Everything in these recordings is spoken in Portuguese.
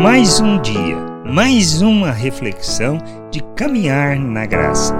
Mais um dia, mais uma reflexão de caminhar na graça.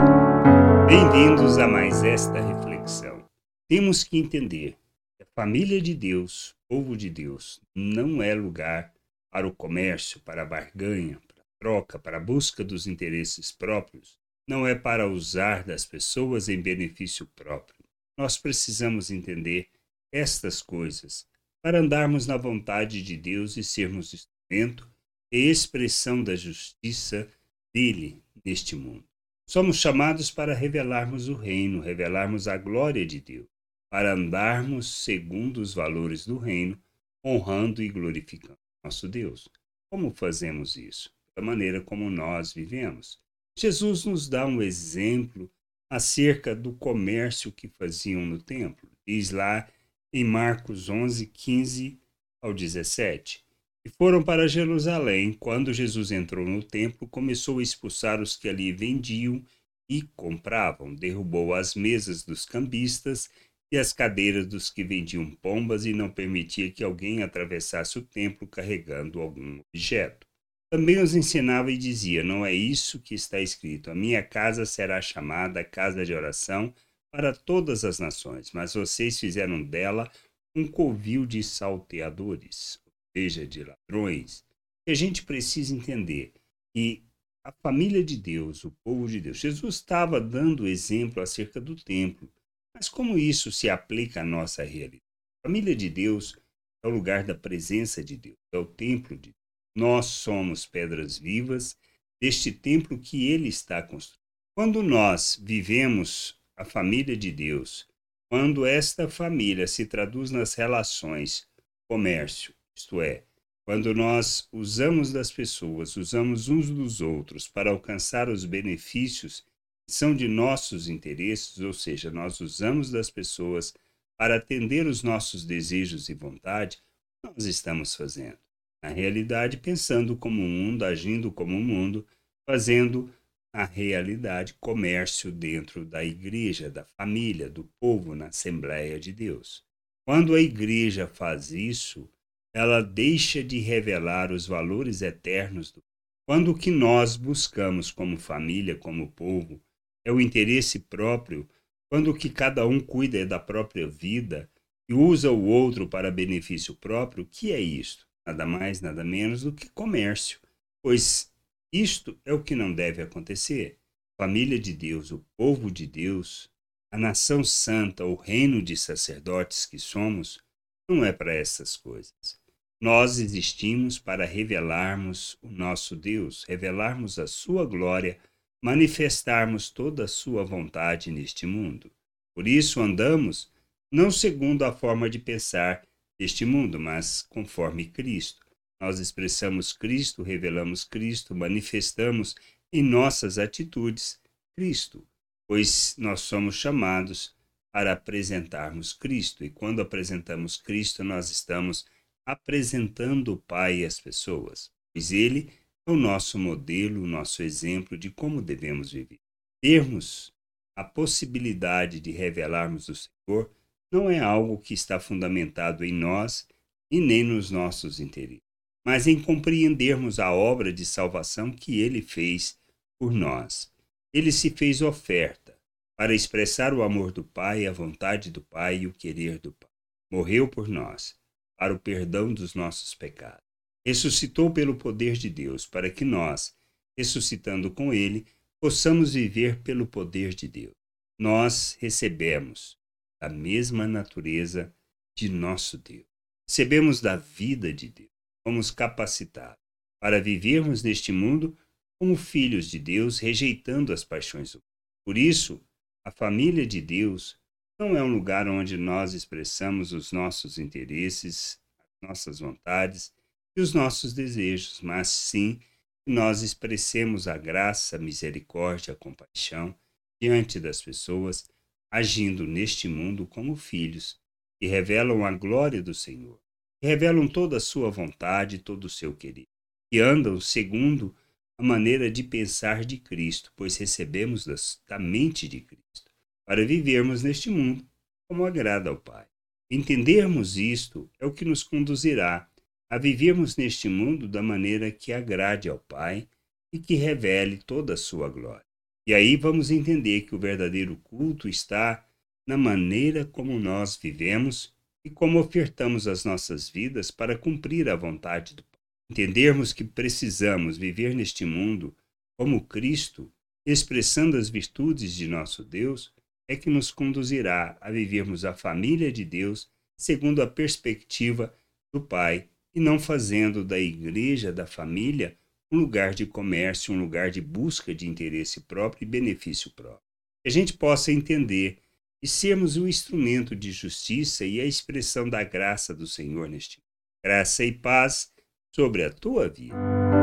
Bem-vindos a mais esta reflexão. Temos que entender que a família de Deus, povo de Deus, não é lugar para o comércio, para a barganha, para a troca, para a busca dos interesses próprios, não é para usar das pessoas em benefício próprio. Nós precisamos entender estas coisas para andarmos na vontade de Deus e sermos instrumento e expressão da justiça dele neste mundo. Somos chamados para revelarmos o reino, revelarmos a glória de Deus, para andarmos segundo os valores do reino, honrando e glorificando nosso Deus. Como fazemos isso? Da maneira como nós vivemos. Jesus nos dá um exemplo acerca do comércio que faziam no templo. Diz lá em Marcos 11, 15 ao 17. E foram para Jerusalém. Quando Jesus entrou no templo, começou a expulsar os que ali vendiam e compravam. Derrubou as mesas dos cambistas e as cadeiras dos que vendiam pombas e não permitia que alguém atravessasse o templo carregando algum objeto. Também os ensinava e dizia: Não é isso que está escrito. A minha casa será chamada casa de oração para todas as nações, mas vocês fizeram dela um covil de salteadores seja de ladrões, a gente precisa entender que a família de Deus, o povo de Deus, Jesus estava dando exemplo acerca do templo, mas como isso se aplica à nossa realidade? A família de Deus é o lugar da presença de Deus, é o templo de Deus. Nós somos pedras vivas deste templo que ele está construindo. Quando nós vivemos a família de Deus, quando esta família se traduz nas relações comércio, isto é, quando nós usamos das pessoas, usamos uns dos outros para alcançar os benefícios que são de nossos interesses, ou seja, nós usamos das pessoas para atender os nossos desejos e vontade, nós estamos fazendo. Na realidade, pensando como o mundo, agindo como o mundo, fazendo a realidade comércio dentro da igreja, da família, do povo, na Assembleia de Deus. Quando a igreja faz isso, ela deixa de revelar os valores eternos do quando o que nós buscamos como família, como povo, é o interesse próprio, quando o que cada um cuida é da própria vida e usa o outro para benefício próprio, que é isto? Nada mais, nada menos do que comércio. Pois isto é o que não deve acontecer. Família de Deus, o povo de Deus, a nação santa, o reino de sacerdotes que somos, não é para essas coisas. Nós existimos para revelarmos o nosso Deus, revelarmos a sua glória, manifestarmos toda a sua vontade neste mundo. Por isso andamos não segundo a forma de pensar deste mundo, mas conforme Cristo. Nós expressamos Cristo, revelamos Cristo, manifestamos em nossas atitudes Cristo, pois nós somos chamados para apresentarmos Cristo, e quando apresentamos Cristo, nós estamos apresentando o Pai às pessoas, pois Ele é o nosso modelo, o nosso exemplo de como devemos viver. Termos a possibilidade de revelarmos o Senhor não é algo que está fundamentado em nós e nem nos nossos interesses, mas em compreendermos a obra de salvação que Ele fez por nós. Ele se fez oferta para expressar o amor do Pai, a vontade do Pai e o querer do Pai. Morreu por nós para o perdão dos nossos pecados. Ressuscitou pelo poder de Deus, para que nós, ressuscitando com Ele, possamos viver pelo poder de Deus. Nós recebemos a mesma natureza de nosso Deus. Recebemos da vida de Deus. Fomos capacitados para vivermos neste mundo como filhos de Deus, rejeitando as paixões humanas. Por isso, a família de Deus não é um lugar onde nós expressamos os nossos interesses, as nossas vontades e os nossos desejos, mas sim nós expressemos a graça, a misericórdia, a compaixão diante das pessoas, agindo neste mundo como filhos que revelam a glória do Senhor, que revelam toda a sua vontade, todo o seu querer, que andam segundo a maneira de pensar de Cristo, pois recebemos da mente de Cristo para vivermos neste mundo como agrada ao Pai. Entendermos isto é o que nos conduzirá a vivermos neste mundo da maneira que agrade ao Pai e que revele toda a sua glória. E aí vamos entender que o verdadeiro culto está na maneira como nós vivemos e como ofertamos as nossas vidas para cumprir a vontade do Pai. Entendermos que precisamos viver neste mundo como Cristo, expressando as virtudes de nosso Deus, é que nos conduzirá a vivermos a família de Deus segundo a perspectiva do Pai e não fazendo da igreja, da família, um lugar de comércio, um lugar de busca de interesse próprio e benefício próprio. Que a gente possa entender e sermos o instrumento de justiça e a expressão da graça do Senhor neste mundo. Graça e paz sobre a tua vida.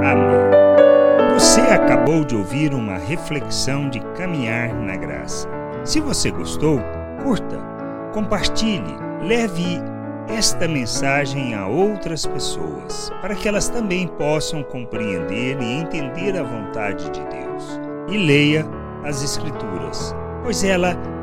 Amém. Você acabou de ouvir uma reflexão de caminhar na graça. Se você gostou, curta, compartilhe, leve esta mensagem a outras pessoas, para que elas também possam compreender e entender a vontade de Deus. E leia as Escrituras, pois ela